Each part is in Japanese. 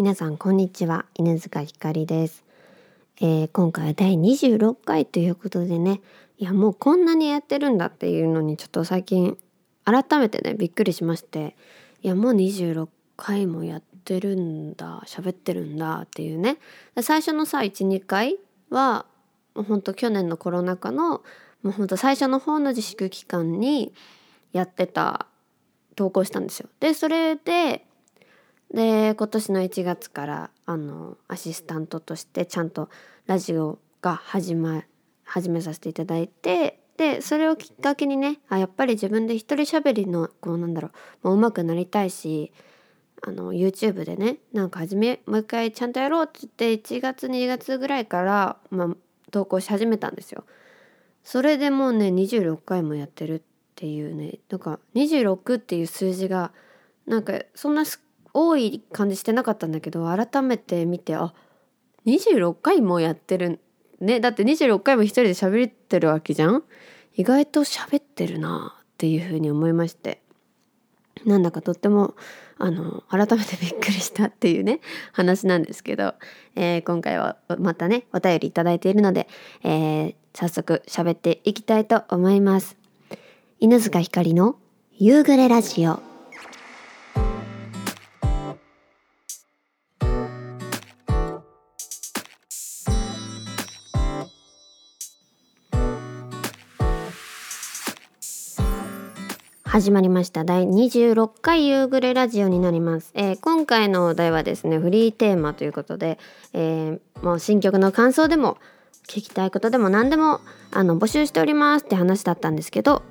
皆さんこんにちは。犬塚ひかりです、えー、今回は第26回ということでね。いやもうこんなにやってるんだっていうのにちょっと最近改めてねびっくりしまして。いやもう26回もやってるんだ喋ってるんだっていうね。最初のさ12回はほんと去年のコロナ禍のもうほんと最初の方の自粛期間にやってた投稿したんですよ。でそれでで今年の1月からあのアシスタントとしてちゃんとラジオが始,、ま、始めさせていただいてでそれをきっかけにねあやっぱり自分で一人喋りのこうなんだろうもう手くなりたいしあの YouTube でねなんか始めもう一回ちゃんとやろうって言って1月2月ぐらいから、まあ、投稿し始めたんですよ。それでもうね26回もやってるっていうねなんか26っていう数字がなんかそんなすっ多い感じしてなかったんだけど改めて見てあ26回もやってるね。だって26回も一人で喋ってるわけじゃん？意外と喋ってるなっていうふうに思いまして。なんだかとってもあの改めてびっくりしたっていうね話なんですけど、えー、今回はまたねお便り頂いているので、えー、早速喋っていきたいと思います。犬塚ひかりの夕暮れラジオ。始まりました。第26回夕暮れラジオになります、えー、今回のお題はですねフリーテーマということで、えー、もう新曲の感想でも聞きたいことでも何でもあの募集しておりますって話だったんですけど、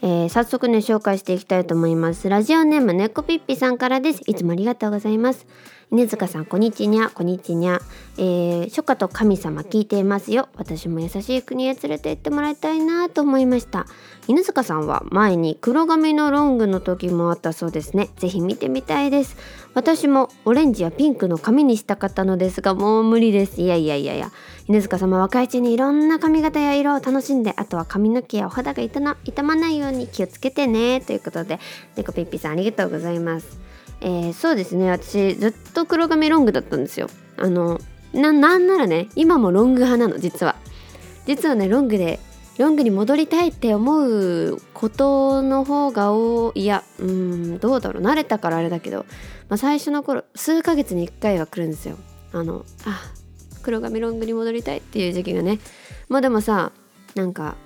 えー、早速ね紹介していきたいと思います。ラジオネームねこぴっぴさんからです。いつもありがとうございます。犬塚さんこんにちにゃこんにちにゃ、えー、初夏と神様聞いていますよ。私も優しい国へ連れて行ってもらいたいなと思いました。犬塚さんは前に黒髪のロングの時もあったそうですね。ぜひ見てみたいです。私もオレンジやピンクの髪にしたかったのですがもう無理です。いやいやいやいや。犬塚様若いうちにいろんな髪型や色を楽しんであとは髪の毛やお肌が傷まないように気をつけてね。ということで猫ピッピさんありがとうございます。えー、そうですね。私ずっと黒髪ロングだったんですよ。あのなんならね今もロング派なの実は。実はねロングでロングに戻りたいって思うことの方が多い。いやうんどうだろう。慣れたからあれだけど、まあ、最初の頃数ヶ月に1回は来るんですよ。あのあ黒髪ロングに戻りたいっていう時期がね。まあでもさなんか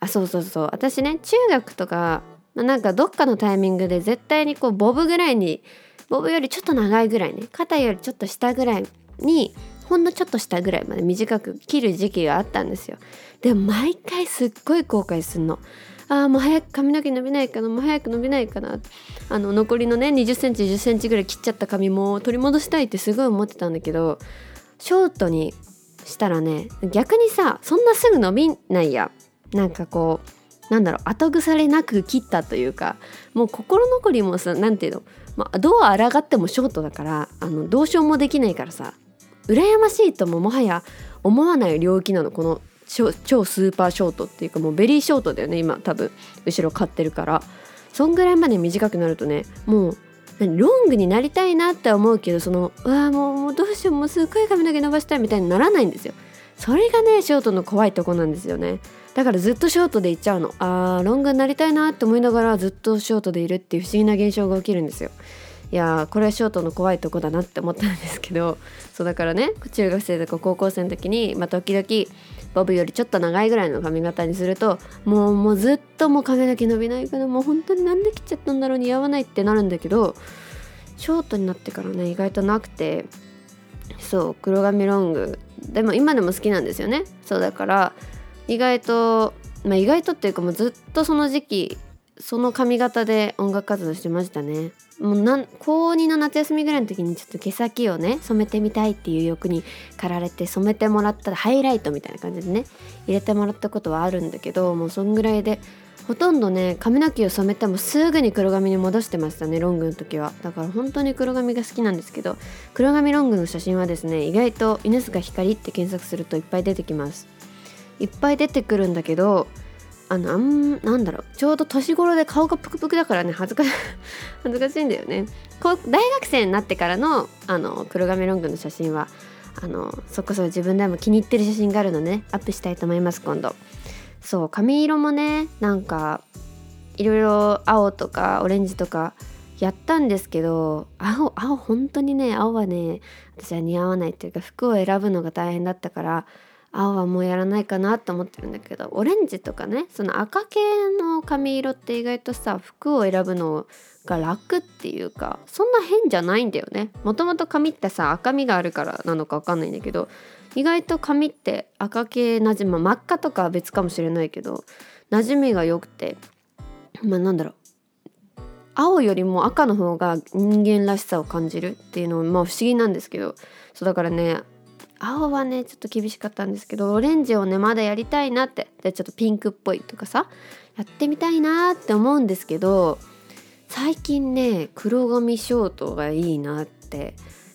あそうそうそう。私ね中学とかなんかどっかのタイミングで絶対にこうボブぐらいにボブよりちょっと長いぐらいね肩よりちょっと下ぐらいにほんのちょっと下ぐらいまで短く切る時期があったんですよ。でも毎回すっごい後悔すんの。ああもう早く髪の毛伸びないかな。もう早く伸びないかな。あの残りのね2 0センチ1 0センチぐらい切っちゃった髪も取り戻したいってすごい思ってたんだけどショートにしたらね逆にさそんなすぐ伸びないや。なんかこうなんだろう後腐れなく切ったというかもう心残りもさ何ていうの、まあ、どう抗ってもショートだからあのどうしようもできないからさ羨ましいとももはや思わない領域なのこの超スーパーショートっていうかもうベリーショートだよね今多分後ろ買ってるから。そんぐらいまで短くなるとねもうロングになりたいなって思うけどそのうわももうどうしようもうすっごい髪の毛伸ばしたいみたいにならないんですよ。それがねショートの怖いとこなんですよね。だからずっとショートでいっちゃうの。あーロングになりたいなって思いながらずっとショートでいるっていう不思議な現象が起きるんですよ。いやこれはショートの怖いとこだなって思ったんですけど。そうだからね中学生とか高校生の時に、まあ、時々ボブよりちょっと長いぐらいの髪型にするともうもうずっともう髪の毛伸びないからもう本当になんで切っちゃったんだろう似合わないってなるんだけどショートになってからね意外となくてそう黒髪ロング。でも今でも好きなんですよね。そうだから意外と、まあ、意外とっていうかもうずっとその時期その髪型で音楽活動してましたね。もうなん高2の夏休みぐらいの時にちょっと毛先をね染めてみたいっていう欲に駆られて染めてもらったハイライトみたいな感じでね入れてもらったことはあるんだけどもうそんぐらいでほとんどね髪の毛を染めてもすぐに黒髪に戻してましたねロングの時は。だから本当に黒髪が好きなんですけど黒髪ロングの写真はですね意外と犬塚光って検索するといっぱい出てきます。いっぱい出てくるんだけどあのあんなんだろうちょうど年頃で顔がプクプクだからね恥ずかし 恥ずかしいんだよね。こう大学生になってからのあの黒髪ロングの写真はあのそこそ自分でも気に入ってる写真があるので、ね、アップしたいと思います今度。そう髪色もねなんかいろいろ青とかオレンジとかやったんですけど青青本当にね青はね私は似合わないっていうか服を選ぶのが大変だったから青はもうやらないかなと思ってるんだけどオレンジとかねその赤系の髪色って意外とさ服を選ぶのが楽っていうかそんな変じゃないんだよね。もともと髪ってさ赤みがあるからなのか分かんないんだけど意外と髪って赤系なじま真っ赤とかは別かもしれないけど馴染みが良くてまあなんだろう。青よりも赤の方が人間らしさを感じるっていうのはまあ不思議なんですけどそうだからね青はねちょっと厳しかったんですけどオレンジをねまだやりたいなって。でちょっとピンクっぽいとかさやってみたいなって思うんですけど最近ね黒髪ショートがいいなって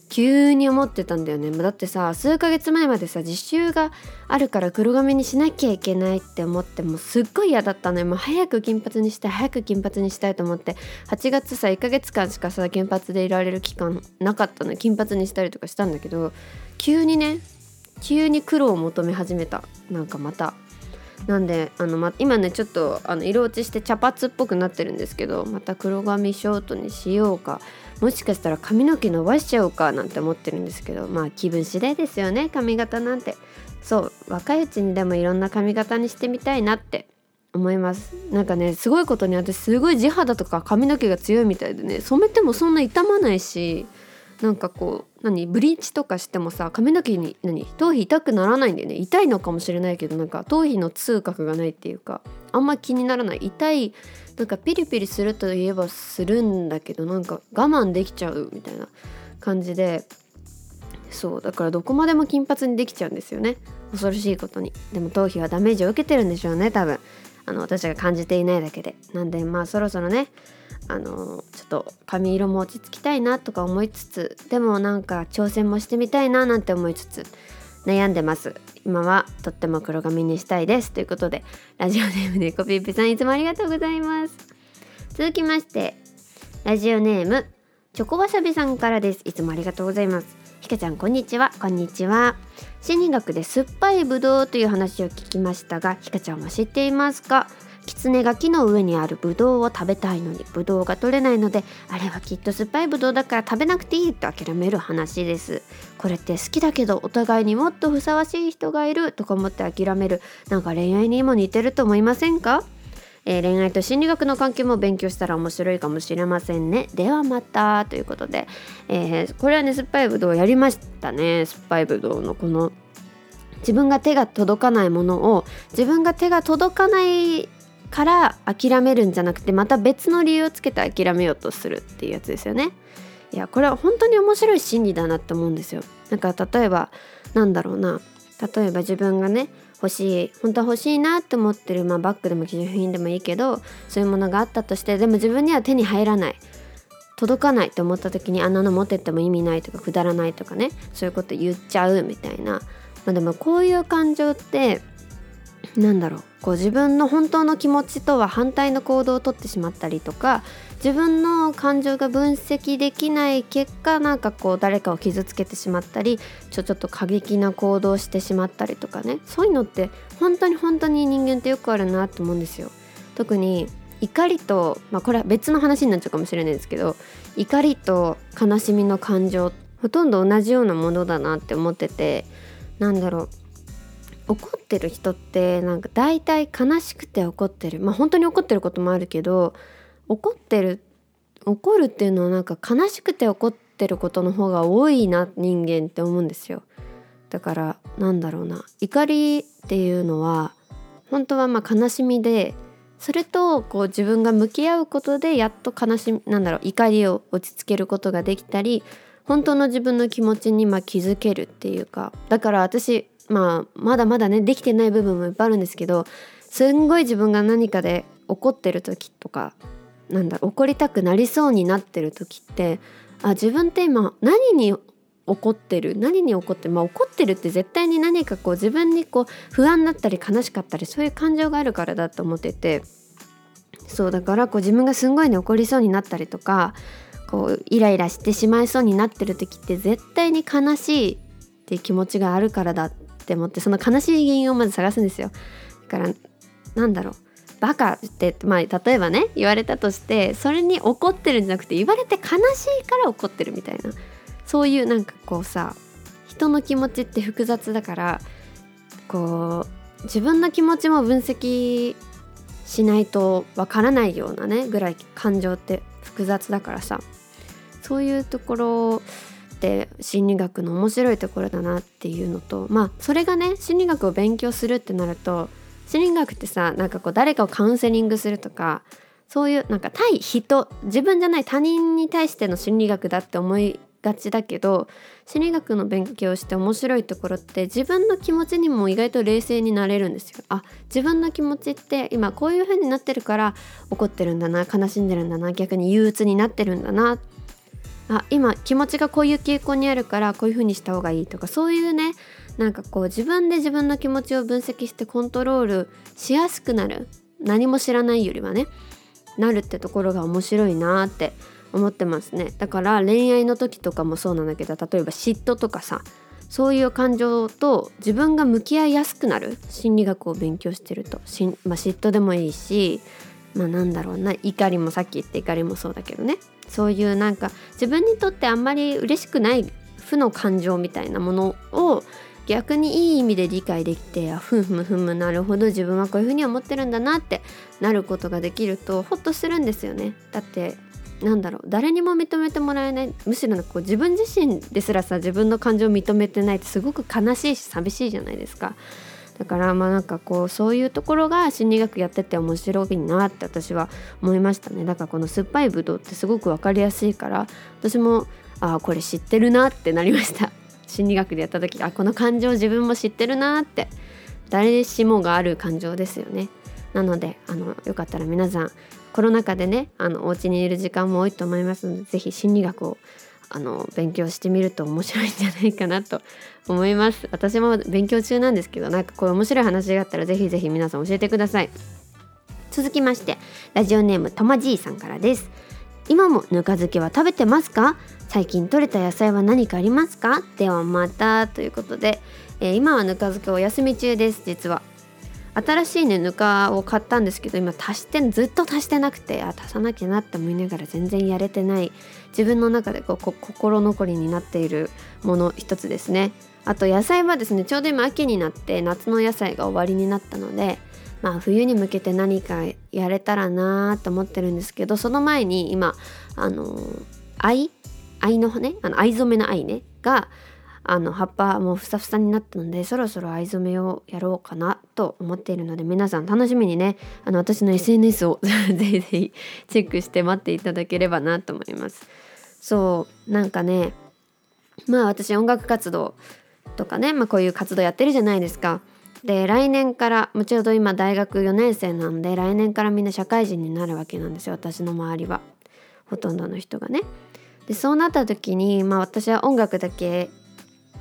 急に思ってたんだよね。だってさ数ヶ月前までさ実習があるから黒髪にしなきゃいけないって思ってもうすっごい嫌だったのよ。もう早く金髪にしたい早く金髪にしたいと思って。8月さ1ヶ月間しかさ金髪でいられる期間なかったの。金髪にしたりとかしたんだけど急にね急に黒を求め始めた。なんかまた。なんであの、ま、今ねちょっとあの色落ちして茶髪っぽくなってるんですけどまた黒髪ショートにしようか。もしかしたら髪の毛伸ばしちゃおうかなんて思ってるんですけどまあ気分次第ですよね髪型なんて。そう若いうちにでもいろんな髪型にしてみたいなって思います。なんかねすごいことに私すごい地肌とか髪の毛が強いみたいでね染めてもそんな傷まないしなんかこう何ブリーチとかしてもさ髪の毛に何頭皮痛くならないんだよね。痛いのかもしれないけどなんか頭皮の痛覚がないっていうかあんま気にならない。痛いなんかピリピリするといえばするんだけどなんか我慢できちゃうみたいな感じでそうだからどこまでも金髪にできちゃうんですよね。恐ろしいことに。でも頭皮はダメージを受けてるんでしょうね多分。あの私が感じていないだけで。なんでまあそろそろねあのちょっと髪色も落ち着きたいなとか思いつつでもなんか挑戦もしてみたいななんて思いつつ悩んでます。今はとっても黒髪にしたいです。ということでラジオネームでコピーピさんいつもありがとうございます。続きましてラジオネームチョコわさびさんからです。いつもありがとうございます。ひかちゃんこんにちは。こんにちは。心理学で酸っぱいぶどうという話を聞きましたがひかちゃんは知っていますか？狐が木の上にあるブドウを食べたいのにブドウが取れないのであれはきっと酸っぱいブドウだから食べなくていいと諦める話です。これって好きだけどお互いにもっとふさわしい人がいるとか思って諦める。なんか恋愛にも似てると思いませんか？えー、恋愛と心理学の関係も勉強したら面白いかもしれませんね。ではまた。ということで、えー、これはね酸っぱいぶどうやりましたね。酸っぱいぶどうのこの自分が手が届かないものを自分が手が届かないから諦めるんじゃなくてまた別の理由をつけて諦めようとするっていうやつですよね。いやこれは本当に面白い心理だなって思うんですよ。なんか例えばなんだろうな。例えば自分がね欲しい本当は欲しいなって思ってる、まあ、バッグでも貴重品でもいいけどそういうものがあったとしてでも自分には手に入らない。届かないって思った時にあんなの持ってっても意味ないとかくだらないとかね。そういうこと言っちゃうみたいな、まあ、でもこういう感情ってなんだろう。こう自分の本当の気持ちとは反対の行動をとってしまったりとか自分の感情が分析できない結果なんかこう誰かを傷つけてしまったりちょちょっと過激な行動をしてしまったりとかねそういうのって本当に本当に人間ってよくあるなと思うんですよ。特に怒りと、まあ、これは別の話になっちゃうかもしれないですけど怒りと悲しみの感情ほとんど同じようなものだなって思っててなんだろう怒ってる人ってなんか大体悲しくて怒ってる。まあ本当に怒ってることもあるけど怒ってる怒るっていうのはなんか悲しくて怒ってることの方が多いな人間って思うんですよ。だからなんだろうな。怒りっていうのは本当はまあ悲しみでそれとこう自分が向き合うことでやっと悲しみなんだろう怒りを落ち着けることができたり本当の自分の気持ちにま気づけるっていうか。だから私まあまだまだねできてない部分もいっぱいあるんですけどすんごい自分が何かで怒ってる時とかなんだ怒りたくなりそうになってる時ってあ自分って今何に怒ってる？何に怒ってまあ怒ってるって絶対に何かこう自分にこう不安だったり悲しかったりそういう感情があるからだと思っててそうだからこう自分がすんごいね怒りそうになったりとかこうイライラしてしまいそうになってる時って絶対に悲しいっていう気持ちがあるからだって思ってその悲しい原因をまず探すんですよ。だからなんだろう。バカってまあ例えばね言われたとしてそれに怒ってるんじゃなくて言われて悲しいから怒ってるみたいな。そういうなんかこうさ人の気持ちって複雑だからこう自分の気持ちも分析しないとわからないようなねぐらい感情って複雑だからさ。そういうところって心理学の面白いところだなっていうのとまあそれがね心理学を勉強するってなると心理学ってさなんかこう誰かをカウンセリングするとかそういうなんか対人自分じゃない他人に対しての心理学だって思いがちだけど心理学の勉強して面白いところって自分の気持ちにも意外と冷静になれるんですよ。あ自分の気持ちって今こういう風になってるから怒ってるんだな悲しんでるんだな逆に憂鬱になってるんだなっあ今気持ちがこういう傾向にあるからこういう風にした方がいいとかそういうねなんかこう自分で自分の気持ちを分析してコントロールしやすくなる。何も知らないよりはねなるってところが面白いなって思ってますね。だから恋愛の時とかもそうなんだけど例えば嫉妬とかさそういう感情と自分が向き合いやすくなる。心理学を勉強してると。し、まあ、嫉妬でもいいしまあなんだろうな怒りもさっき言った怒りもそうだけどね。そういうなんか自分にとってあんまり嬉しくない負の感情みたいなものを逆にいい意味で理解できてあふむふむなるほど自分はこういうふうに思ってるんだなってなることができるとホッとするんですよね。だってなんだろう誰にも認めてもらえないむしろこう自分自身ですらさ自分の感情を認めてないってすごく悲しいし寂しいじゃないですか。だからまあなんかこうそういうところが心理学やってて面白いなって私は思いましたね。だからこの酸っぱいぶどうってすごく分かりやすいから私もああこれ知ってるなってなりました。心理学でやった時あこの感情自分も知ってるなって。誰しもがある感情ですよね。なのであのよかったら皆さんコロナ禍でねあのお家にいる時間も多いと思いますので是非心理学をあの勉強してみると面白いんじゃないかなと思います。私も勉強中なんですけどなんかこういう面白い話があったら是非是非皆さん教えてください。続きましてラジオネームとまじいさんからです。今もぬか漬けは食べてますか？最近採れた野菜は何かありますか？ではまたということで、えー、今はぬか漬けお休み中です。実は。新しいねぬかを買ったんですけど今足してずっと足してなくてあ足さなきゃなって思いながら全然やれてない自分の中でこう心残りになっているもの一つですね。あと野菜はですねちょうど今秋になって夏の野菜が終わりになったのでまあ冬に向けて何かやれたらなと思ってるんですけどその前に今あの藍？藍のね？あの藍染めの藍ね？があの葉っぱもふさふさになったのでそろそろ藍染めをやろうかなと思っているので皆さん楽しみにねあの私の SNS を ぜひぜひチェックして待っていただければなと思います。そうなんかねまあ私音楽活動とかね、まあ、こういう活動やってるじゃないですか。で来年からもちろん今大学4年生なんで来年からみんな社会人になるわけなんですよ私の周りは。ほとんどの人がね。でそうなった時にまあ私は音楽だけ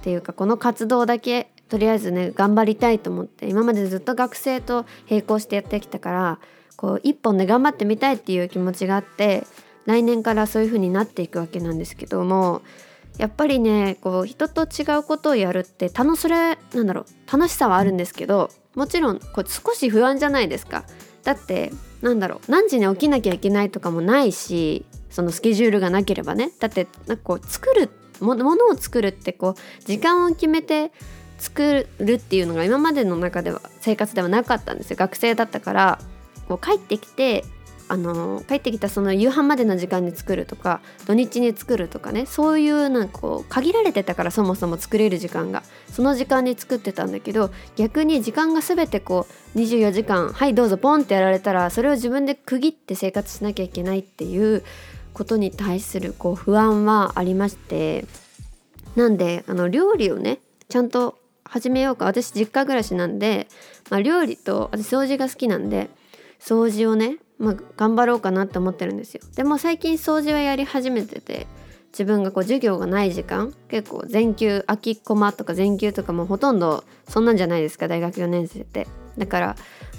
っていうかこの活動だけとりあえずね頑張りたいと思って今までずっと学生と並行してやってきたからこう一本で頑張ってみたいっていう気持ちがあって来年からそういう風になっていくわけなんですけどもやっぱりねこう人と違うことをやるって楽それなんだろう楽しさはあるんですけどもちろんこう少し不安じゃないですか。だってなんだろう何時に起きなきゃいけないとかもないしそのスケジュールがなければね。だってなんかこう作るってものを作るってこう時間を決めて作るっていうのが今までの中では生活ではなかったんですよ。学生だったからこう帰ってきてあの帰ってきたその夕飯までの時間に作るとか土日に作るとかねそういうなんかこう限られてたからそもそも作れる時間が。その時間に作ってたんだけど逆に時間が全てこう24時間はいどうぞポンってやられたらそれを自分で区切って生活しなきゃいけないっていうことに対するこう不安はありましてなんであの料理をねちゃんと始めようか。私実家暮らしなんで、まあ、料理と私掃除が好きなんで掃除をね、まあ、頑張ろうかなって思ってるんですよ。でも最近掃除はやり始めてて自分がこう授業がない時間結構全休空きコマとか全休とかもほとんどそんなんじゃないですか大学4年生って。だから、ま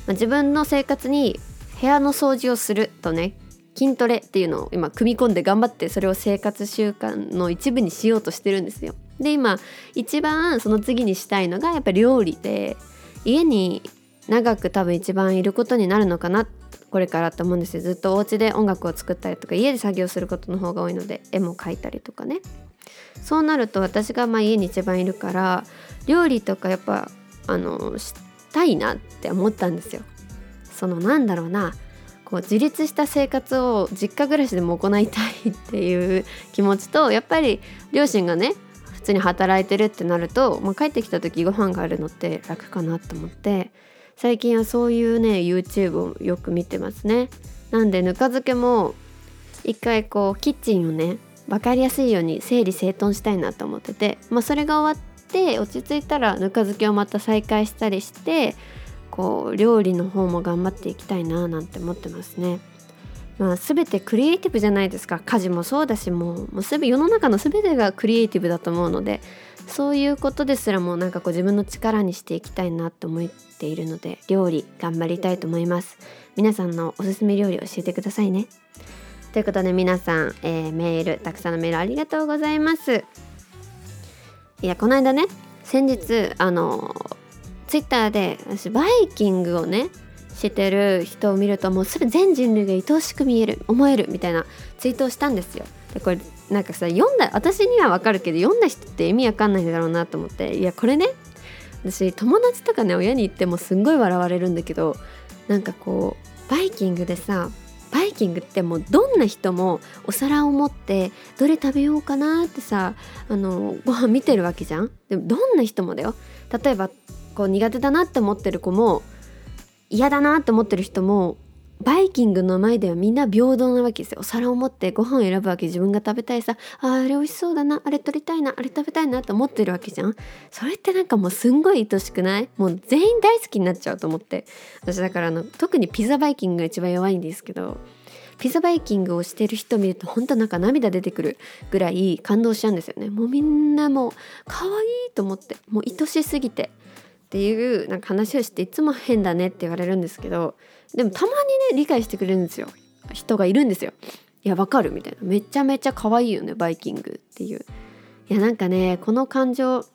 あ、自分の生活に部屋の掃除をするとね筋トレっていうのを今組み込んで頑張ってそれを生活習慣の一部にしようとしてるんですよ。で今一番その次にしたいのがやっぱり料理で家に長く多分一番いることになるのかなこれからと思うんですよ。ずっとお家で音楽を作ったりとか家で作業することの方が多いので絵も描いたりとかね。そうなると私がまあ家に一番いるから料理とかやっぱあのしたいなって思ったんですよ。そのなんだろうな。こう自立した生活を実家暮らしでも行いたいっていう気持ちと やっぱり両親がね普通に働いてるってなると、まあ、帰ってきた時ご飯があるのって楽かなと思って最近はそういうね YouTube をよく見てますね。なんでぬか漬けも一回こうキッチンをね分かりやすいように整理整頓したいなと思ってて、まあ、それが終わって落ち着いたらぬか漬けをまた再開したりしてこう料理の方も頑張っていきたいななんて思ってますね。まあ、全てクリエイティブじゃないですか。家事もそうだしもうもうすべ世の中の全てがクリエイティブだと思うのでそういうことですらもなんかこう自分の力にしていきたいなと思っているので料理頑張りたいと思います。皆さんのおすすめ料理教えてくださいね。ということで皆さん、えー、メールたくさんのメールありがとうございます。いやこの間ね先日あのツイッターで私バイキングをねしてる人を見るともうすぐ全人類が愛おしく見える思えるみたいなツイートをしたんですよ。でこれなんかさ読んだ私にはわかるけど読んだ人って意味わかんないんだろうなと思っていやこれね私友達とかね親に言ってもすんごい笑われるんだけどなんかこうバイキングでさバイキングってもうどんな人もお皿を持ってどれ食べようかなってさあのご飯見てるわけじゃんでもどんな人もだよ例えばこう苦手だなって思ってる子も嫌だなって思ってる人もバイキングの前ではみんな平等なわけですよ。お皿を持ってご飯を選ぶわけ自分が食べたいさ。ああれ美味しそうだな。あれ取りたいな。あれ食べたいなって思ってるわけじゃん。それってなんかもうすんごい愛しくない？もう全員大好きになっちゃうと思って。私だからあの特にピザバイキングが一番弱いんですけどピザバイキングをしてる人見ると本当なんか涙出てくるぐらい感動しちゃうんですよね。もうみんなもう可愛いと思って。もう愛しすぎて。っていうなんか話をしていつも変だねって言われるんですけどでもたまにね理解してくれるんですよ。人がいるんですよ。いやわかるみたいな。めちゃめちゃ可愛いよねバイキングっていう。いやなんかねこの感情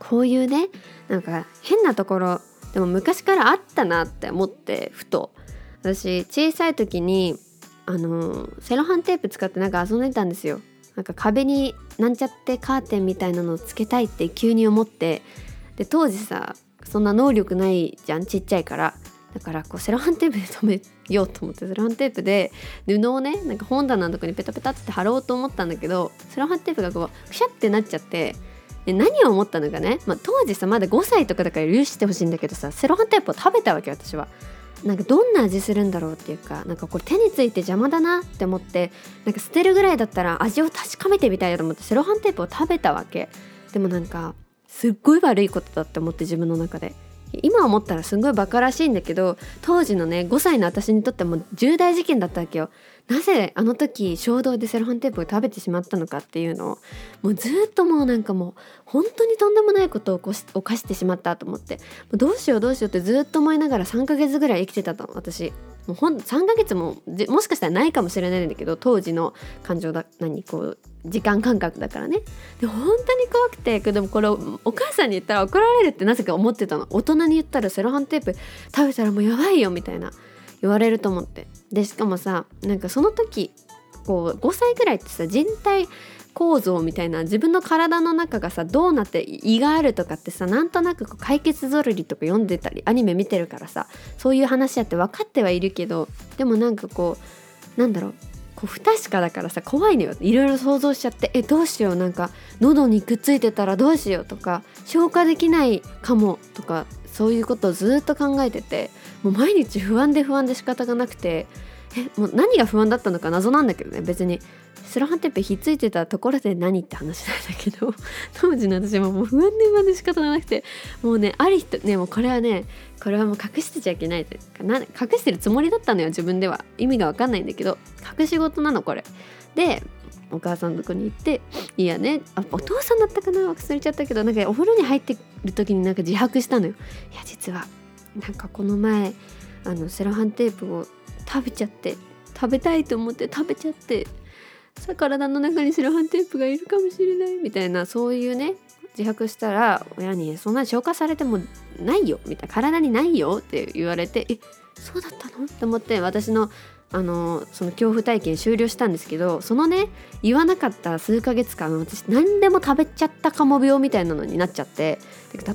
こういうねなんか変なところでも昔からあったなって思ってふと。私小さい時にあのセロハンテープ使ってなんか遊んでたんですよ。なんか壁になんちゃってカーテンみたいなのをつけたいって急に思ってで当時さそんな能力ないじゃんちっちゃいからだからこうセロハンテープで留めようと思ってセロハンテープで布をねなんか本棚のとこにペタペタって貼ろうと思ったんだけどセロハンテープがこうくしゃってなっちゃってで何を思ったのかね、まあ、当時さまだ5歳とかだから許してほしいんだけどさセロハンテープを食べたわけ私は。なんかどんな味するんだろうっていうかなんかこれ手について邪魔だなって思ってなんか捨てるぐらいだったら味を確かめてみたいと思ってセロハンテープを食べたわけでもなんかすっごい悪いことだって思って自分の中で。今思ったらすごいバカらしいんだけど当時のね5歳の私にとっても重大事件だったわけよ。なぜあの時衝動でセロハンテープを食べてしまったのかっていうのをもうずっともうなんかもう本当にとんでもないことを起こし犯してしまったと思って。どうしようどうしようってずっと思いながら3ヶ月ぐらい生きてたの私。もうほん3ヶ月ももしかしたらないかもしれないんだけど当時の感情だ何こう時間感覚だからね。で本当に怖くてでもこれお母さんに言ったら怒られるってなぜか思ってたの。大人に言ったらセロハンテープ食べたらもうやばいよみたいな言われると思って。でしかもさなんかその時こう5歳ぐらいってさ人体構造みたいな自分の体の中がさどうなって胃があるとかってさなんとなく解決ぞろりとか読んでたりアニメ見てるからさそういう話やって分かってはいるけどでもなんかこうなんだろうこう不確かだからさ怖いのよ。いろいろ想像しちゃってえどうしようなんか喉にくっついてたらどうしようとか消化できないかもとかそういうことをずっと考えててもう毎日不安で不安で仕方がなくてえもう何が不安だったのか謎なんだけどね。別に。セロハンテープひっついてたところで何って話なんだけど。当時の私ももう不安で不安で仕方がなくて。もうねある人ねもうこれはねこれはもう隠してちゃいけないというかな隠してるつもりだったのよ自分では。意味が分かんないんだけど。隠し事なのこれ。でお母さんのとこに行っていやね。あお父さんだったかな？忘れちゃったけど。なんかお風呂に入ってる時になんか自白したのよ。いや実は。なんかこの前あのセロハンテープを食べちゃって食べたいと思って食べちゃってさ体の中にセロハンテープがいるかもしれないみたいなそういうね自白したら親に「そんな消化されてもないよ」みたいな「体にないよ」って言われて「えそうだったの?」って思って私のあのその恐怖体験終了したんですけどそのね言わなかった数ヶ月間私何でも食べちゃったかも病みたいなのになっちゃって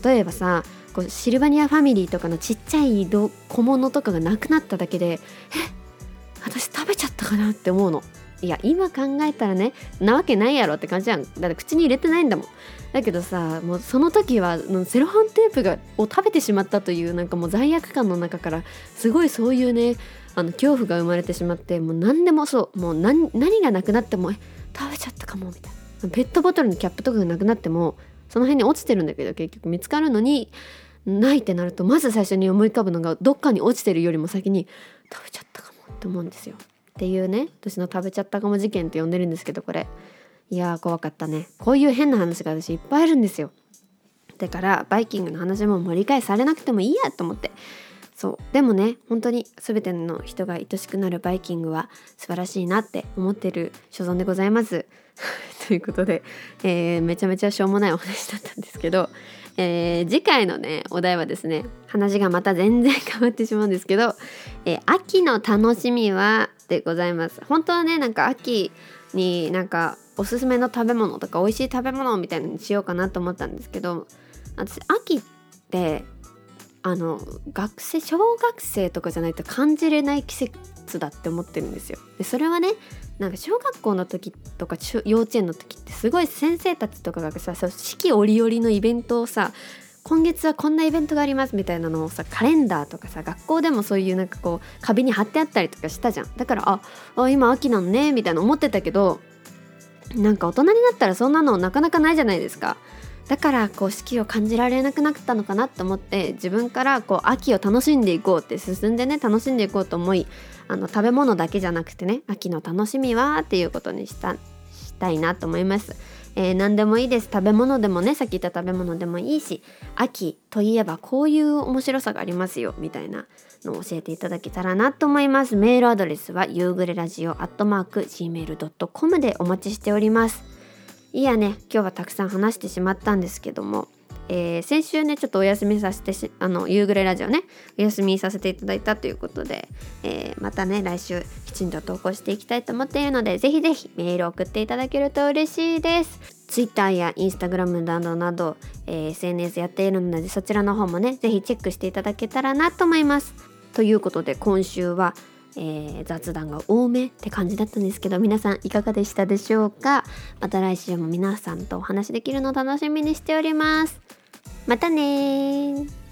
例えばさこうシルバニアファミリーとかのちっちゃい小物とかがなくなっただけでえ私食べちゃったかなって思うの。いや今考えたらねなわけないやろって感じじゃん。だって口に入れてないんだもん。だけどさもうその時はセロハンテープがを食べてしまったというなんかもう罪悪感の中からすごいそういうねあの恐怖が生まれてしまってもう何でもそうもう何がなくなってもえ食べちゃったかもみたいな。ペットボトルのキャップとかがなくなってもその辺に落ちてるんだけど結局見つかるのにないってなるとまず最初に思い浮かぶのがどっかに落ちてるよりも先に食べちゃったかもって思うんですよ。っていうね私の食べちゃったかも事件って呼んでるんですけどこれいやー怖かったねこういう変な話が私いっぱいあるんですよ。だからバイキングの話も盛り返されなくてもいいやと思ってそうでもね本当に全ての人が愛しくなるバイキングは素晴らしいなって思ってる所存でございます。ということで、えー、めちゃめちゃしょうもないお話だったんですけど、えー、次回のねお題はですね話がまた全然変わってしまうんですけど、えー、秋の楽しみはでございます。本当はねなんか秋になんかおすすめの食べ物とか美味しい食べ物みたいのにしようかなと思ったんですけど私秋ってあの学生小学生とかじゃないと感じれない季節だって思ってるんですよ。でそれはねなんか小学校の時とか幼稚園の時ってすごい先生たちとかがさ四季折々のイベントをさ今月はこんなイベントがありますみたいなのをさカレンダーとかさ学校でもそういうなんかこう壁に貼ってあったりとかしたじゃん。だからああ今秋なのねみたいな思ってたけどなんか大人になったらそんなのなかなかないじゃないですか。だからこう四季を感じられなくなったのかなと思って自分からこう秋を楽しんでいこうって進んでね楽しんでいこうと思いあの食べ物だけじゃなくてね秋の楽しみはっていうことにしたしたいなと思います。えー、何でもいいです。食べ物でもねさっき言った食べ物でもいいし秋といえばこういう面白さがありますよみたいなのを教えていただけたらなと思います。メールアドレスは夕暮れラジオ Gmail.com でお待ちしております。いやね今日はたくさん話してしまったんですけども、えー、先週ねちょっとお休みさせてしあの夕暮れラジオねお休みさせていただいたということで、えー、またね来週きちんと投稿していきたいと思っているのでぜひぜひメール送っていただけると嬉しいです。Twitter や Instagram などなど、えー、SNS やっているのでそちらの方もねぜひチェックしていただけたらなと思います。ということで今週はえー、雑談が多めって感じだったんですけど皆さんいかがでしたでしょうか？また来週も皆さんとお話しできるのを楽しみにしております。またね